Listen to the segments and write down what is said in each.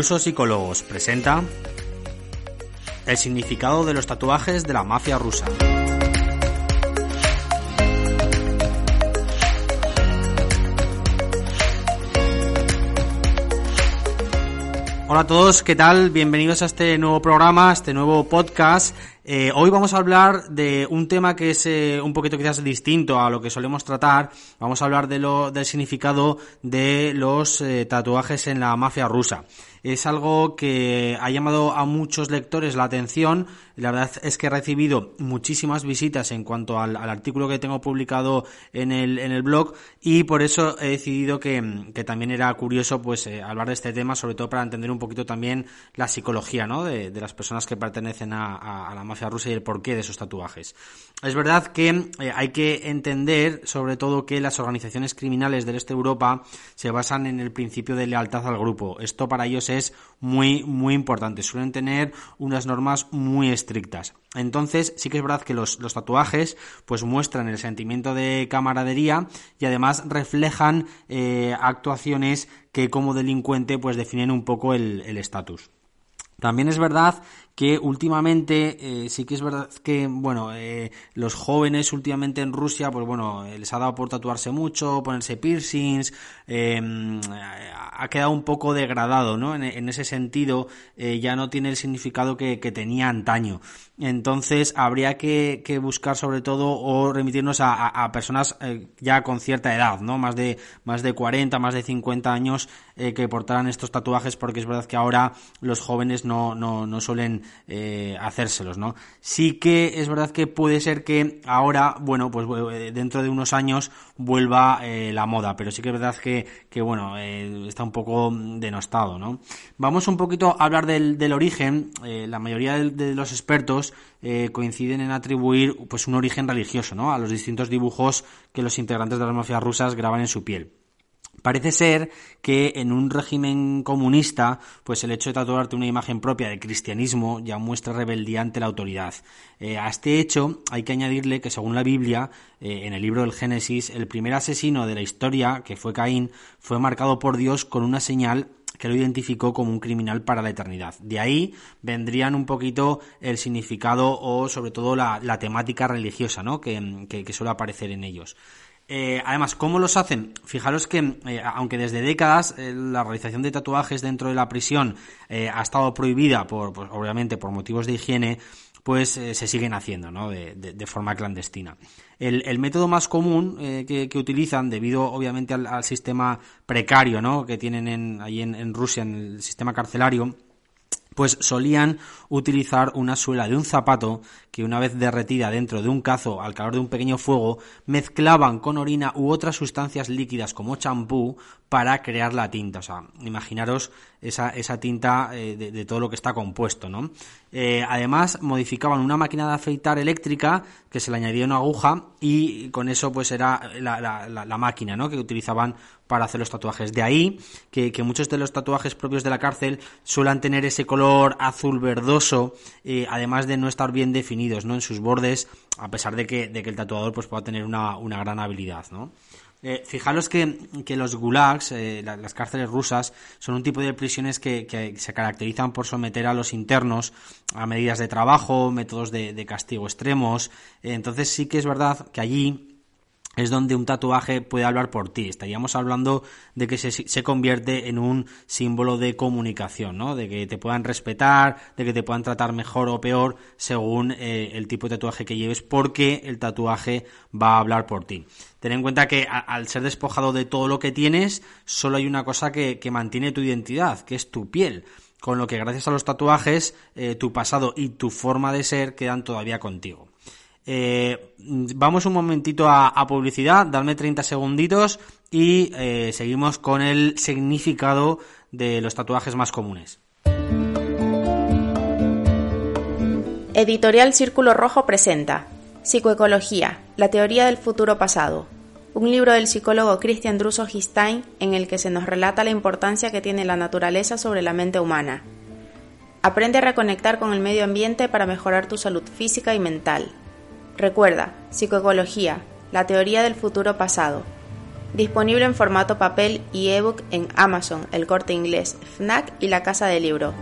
Druso Psicólogos presenta el significado de los tatuajes de la mafia rusa. Hola a todos, ¿qué tal? Bienvenidos a este nuevo programa, a este nuevo podcast. Eh, hoy vamos a hablar de un tema que es eh, un poquito quizás distinto a lo que solemos tratar. Vamos a hablar de lo, del significado de los eh, tatuajes en la mafia rusa es algo que ha llamado a muchos lectores la atención. La verdad es que he recibido muchísimas visitas en cuanto al, artículo que tengo publicado en el, en el blog y por eso he decidido que, también era curioso pues hablar de este tema, sobre todo para entender un poquito también la psicología ¿no? de, las personas que pertenecen a, la mafia rusa y el porqué de esos tatuajes. Es verdad que eh, hay que entender sobre todo que las organizaciones criminales del este de Europa se basan en el principio de lealtad al grupo. Esto para ellos es muy, muy importante. Suelen tener unas normas muy estrictas. Entonces, sí que es verdad que los, tatuajes pues muestran el sentimiento de camaradería y además reflejan eh, actuaciones que como delincuente pues definen un poco el estatus. También es verdad que últimamente eh, sí que es verdad que bueno eh, los jóvenes últimamente en Rusia pues bueno eh, les ha dado por tatuarse mucho ponerse piercings em, ha quedado un poco degradado no en, ese sentido ya no tiene el significado que, tenía antaño. Entonces habría que, buscar sobre todo o remitirnos a, personas ya con cierta edad no más de más de 40 más de 50 años que portaran estos tatuajes porque es verdad que ahora los jóvenes no, no, no suelen eh, hacérselos, ¿no? Sí que es verdad que puede ser que ahora, bueno, pues eh, dentro de unos años vuelva eh, la moda, pero sí que es verdad que, que bueno, está un poco denostado, ¿no? Vamos un poquito a hablar del, del origen. la mayoría de, los expertos coinciden en atribuir pues un origen religioso, ¿no? A los distintos dibujos que los integrantes de las mafias rusas graban en su piel. Parece ser que en un régimen comunista, pues el hecho de tatuarte una imagen propia de cristianismo ya muestra rebeldía ante la autoridad. Eh, a este hecho hay que añadirle que según la Biblia, eh, en el libro del Génesis, el primer asesino de la historia, que fue Caín, fue marcado por Dios con una señal que lo identificó como un criminal para la eternidad. De ahí vendrían un poquito el significado o sobre todo la, temática religiosa ¿no? que, que suele aparecer en ellos. Eh, además, ¿cómo los hacen? Fijaros que, eh, aunque desde décadas eh, la realización de tatuajes dentro de la prisión ha estado prohibida, por, pues, obviamente por motivos de higiene, pues se siguen haciendo, ¿no? De, forma clandestina. El, método más común que, utilizan, debido obviamente al, sistema precario, ¿no? Que tienen en, ahí en Rusia, en el sistema carcelario, pues solían utilizar una suela de un zapato que una vez derretida dentro de un cazo al calor de un pequeño fuego, mezclaban con orina u otras sustancias líquidas como champú para crear la tinta. O sea, imaginaros esa, esa tinta eh, de, todo lo que está compuesto, ¿no? Eh, además, modificaban una máquina de afeitar eléctrica que se le añadía una aguja y con eso pues era la, la, máquina, ¿no? Que utilizaban para hacer los tatuajes. De ahí que, muchos de los tatuajes propios de la cárcel suelen tener ese color azul verdoso, eh, además de no estar bien definidos ¿no? en sus bordes, a pesar de que, de que el tatuador pues, pueda tener una, gran habilidad. ¿no? Eh, fijaros que, los gulags, eh, las cárceles rusas, son un tipo de prisiones que, se caracterizan por someter a los internos a medidas de trabajo, métodos de, de castigo extremos. entonces sí que es verdad que allí es donde un tatuaje puede hablar por ti. Estaríamos hablando de que se, convierte en un símbolo de comunicación, ¿no? De que te puedan respetar, de que te puedan tratar mejor o peor según eh, el tipo de tatuaje que lleves, porque el tatuaje va a hablar por ti. Ten en cuenta que al ser despojado de todo lo que tienes, solo hay una cosa que, mantiene tu identidad, que es tu piel. Con lo que gracias a los tatuajes, eh, tu pasado y tu forma de ser quedan todavía contigo. Eh, vamos un momentito a, publicidad, dadme 30 segunditos y eh, seguimos con el significado de los tatuajes más comunes. Editorial Círculo Rojo presenta Psicoecología, la teoría del futuro pasado, un libro del psicólogo Christian Druso Histein en el que se nos relata la importancia que tiene la naturaleza sobre la mente humana. Aprende a reconectar con el medio ambiente para mejorar tu salud física y mental. Recuerda, psicoecología, la teoría del futuro pasado. Disponible en formato papel y ebook en Amazon, El Corte Inglés, FNAC y la Casa del Libro.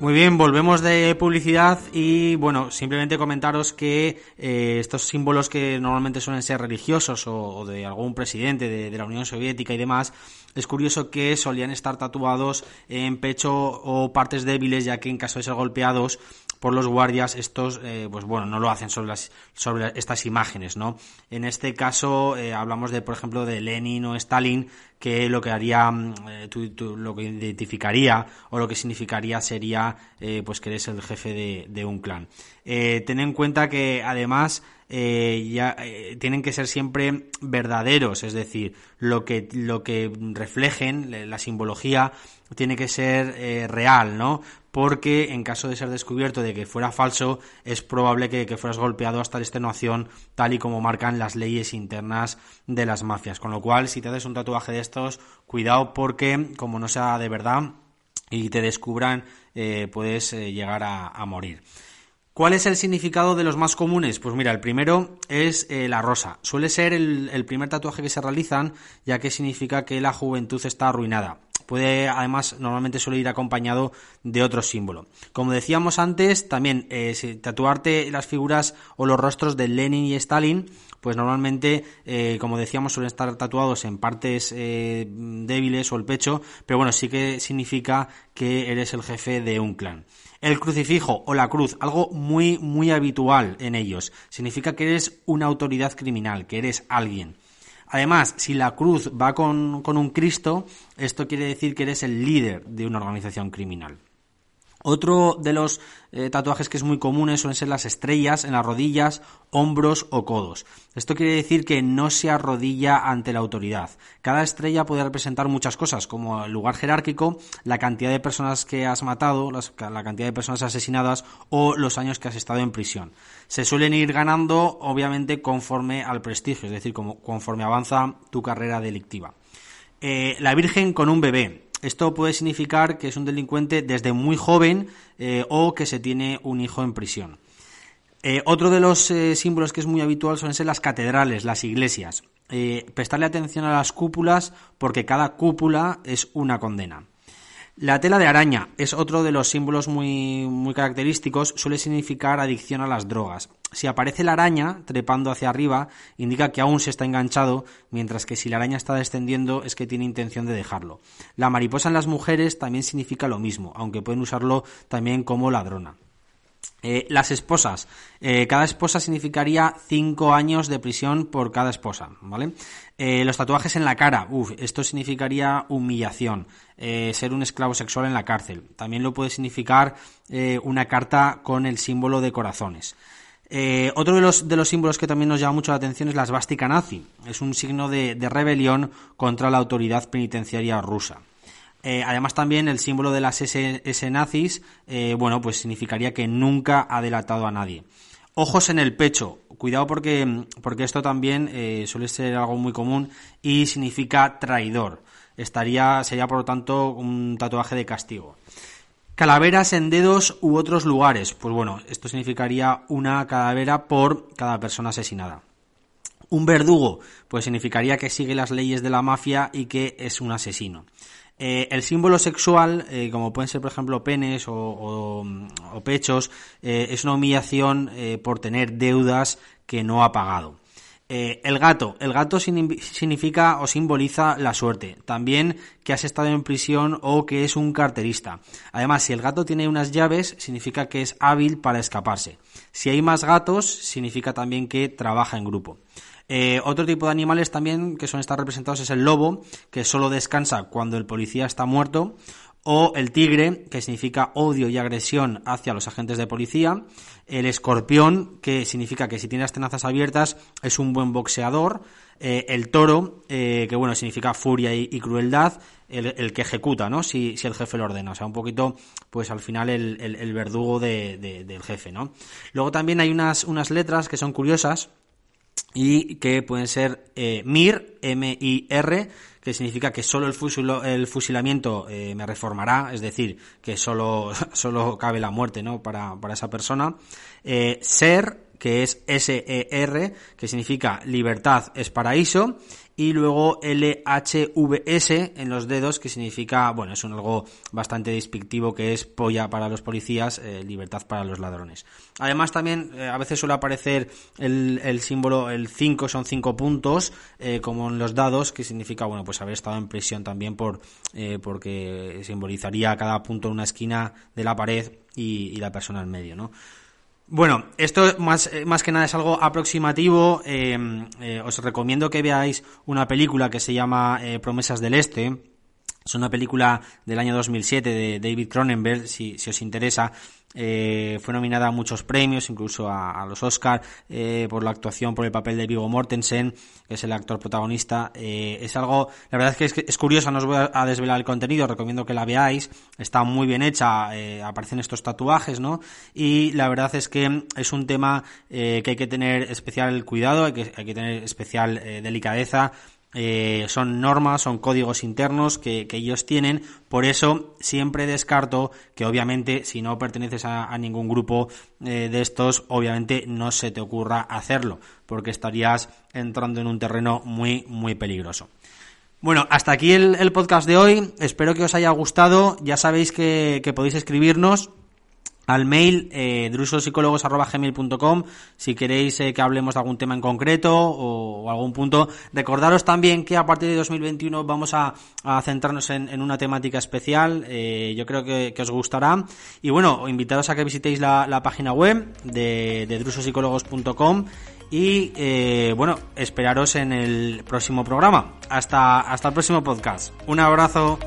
Muy bien, volvemos de publicidad y bueno, simplemente comentaros que eh, estos símbolos que normalmente suelen ser religiosos o, de algún presidente de, la Unión Soviética y demás, es curioso que solían estar tatuados en pecho o partes débiles, ya que en caso de ser golpeados por los guardias, estos, eh, pues bueno, no lo hacen sobre, las, sobre estas imágenes, ¿no? En este caso eh, hablamos de, por ejemplo, de Lenin o Stalin, que lo que haría, mm, eh, lo que identificaría o lo que significaría sería, pues que eres el jefe de, un clan. ten en cuenta que además ya tienen que ser siempre verdaderos, es decir, lo que lo que reflejen la simbología tiene que ser real, ¿no? porque en caso de ser descubierto de que fuera falso, es probable que, fueras golpeado hasta la extenuación, tal y como marcan las leyes internas de las mafias. Con lo cual, si te haces un tatuaje de estos, cuidado porque, como no sea de verdad y te descubran, eh, puedes eh, llegar a, morir. ¿Cuál es el significado de los más comunes? Pues mira, el primero es eh, la rosa. Suele ser el, primer tatuaje que se realizan, ya que significa que la juventud está arruinada. Puede, además, normalmente suele ir acompañado de otro símbolo. Como decíamos antes, también eh, tatuarte las figuras o los rostros de Lenin y Stalin, pues normalmente, eh, como decíamos, suelen estar tatuados en partes eh, débiles o el pecho, pero bueno, sí que significa que eres el jefe de un clan. El crucifijo o la cruz, algo muy, muy habitual en ellos, significa que eres una autoridad criminal, que eres alguien. Además, si la cruz va con, un Cristo, esto quiere decir que eres el líder de una organización criminal. Otro de los eh, tatuajes que es muy común suelen ser las estrellas en las rodillas, hombros o codos. Esto quiere decir que no se arrodilla ante la autoridad. Cada estrella puede representar muchas cosas, como el lugar jerárquico, la cantidad de personas que has matado, la cantidad de personas asesinadas o los años que has estado en prisión. Se suelen ir ganando, obviamente, conforme al prestigio, es decir, conforme avanza tu carrera delictiva. Eh, la Virgen con un bebé. Esto puede significar que es un delincuente desde muy joven eh, o que se tiene un hijo en prisión. Eh, otro de los eh, símbolos que es muy habitual son las catedrales, las iglesias. prestarle atención a las cúpulas porque cada cúpula es una condena. La tela de araña es otro de los símbolos muy, muy característicos, suele significar adicción a las drogas. Si aparece la araña trepando hacia arriba, indica que aún se está enganchado, mientras que si la araña está descendiendo es que tiene intención de dejarlo. La mariposa en las mujeres también significa lo mismo, aunque pueden usarlo también como ladrona. Eh, las esposas. Eh, cada esposa significaría cinco años de prisión por cada esposa, ¿vale? Eh, los tatuajes en la cara. Esto significaría humillación. ser un esclavo sexual en la cárcel. También lo puede significar una carta con el símbolo de corazones. Otro de los, de los símbolos que también nos llama mucho la atención es la svástica nazi. Es un signo de rebelión contra la autoridad penitenciaria rusa. Eh, además también el símbolo de las S, nazis, eh, bueno, pues significaría que nunca ha delatado a nadie. Ojos en el pecho. Cuidado porque, porque esto también eh, suele ser algo muy común y significa traidor. Estaría, sería por lo tanto un tatuaje de castigo. Calaveras en dedos u otros lugares. Pues bueno, esto significaría una calavera por cada persona asesinada. Un verdugo, pues significaría que sigue las leyes de la mafia y que es un asesino. Eh, el símbolo sexual, eh, como pueden ser por ejemplo penes o, pechos, eh, es una humillación por tener deudas que no ha pagado. El gato. El gato significa o simboliza la suerte. También que has estado en prisión o que es un carterista. Además, si el gato tiene unas llaves, significa que es hábil para escaparse. Si hay más gatos, significa también que trabaja en grupo. Eh, otro tipo de animales también que son estar representados es el lobo, que solo descansa cuando el policía está muerto, o el tigre, que significa odio y agresión hacia los agentes de policía, el escorpión, que significa que si tiene las tenazas abiertas es un buen boxeador, eh, el toro, eh, que bueno, significa furia y, crueldad, el, que ejecuta, ¿no? Si, el jefe lo ordena, o sea, un poquito, pues al final el, verdugo del jefe, ¿no? Luego también hay unas, unas letras que son curiosas, y que pueden ser eh, MIR, M-I-R, que significa que solo el, el fusilamiento eh, me reformará, es decir, que solo, solo cabe la muerte ¿no? para, esa persona. Eh, SER, que es SER, que significa libertad es paraíso, y luego LHVS en los dedos, que significa, bueno, es un algo bastante despectivo que es polla para los policías, eh, libertad para los ladrones. Además también eh, a veces suele aparecer el, símbolo, el 5 son 5 puntos, eh, como en los dados, que significa, bueno, pues haber estado en prisión también por, porque simbolizaría cada punto en una esquina de la pared y, y la persona en medio, ¿no? Bueno, esto más, eh, más que nada es algo aproximativo. Eh, eh, os recomiendo que veáis una película que se llama Promesas del Este. Es una película del año 2007 de David Cronenberg, si, si os interesa. Eh, fue nominada a muchos premios, incluso a, los Oscar, eh, por la actuación, por el papel de Vigo Mortensen, que es el actor protagonista. Eh, es algo, la verdad es que es, curiosa, no os voy a, desvelar el contenido, recomiendo que la veáis. Está muy bien hecha, aparecen estos tatuajes, ¿no? Y la verdad es que es un tema que hay que tener especial cuidado, hay que, hay que tener especial delicadeza eh, son normas, son códigos internos que, ellos tienen, por eso siempre descarto que obviamente si no perteneces a, ningún grupo eh, de estos, obviamente no se te ocurra hacerlo, porque estarías entrando en un terreno muy, muy peligroso. Bueno, hasta aquí el, podcast de hoy, espero que os haya gustado, ya sabéis que podéis escribirnos al mail eh, si queréis eh, que hablemos de algún tema en concreto o, algún punto. Recordaros también que a partir de 2021 vamos a, centrarnos en, una temática especial, eh, yo creo que, os gustará. Y bueno, invitaros a que visitéis la, página web de, de y eh, bueno, esperaros en el próximo programa. Hasta, hasta el próximo podcast. Un abrazo.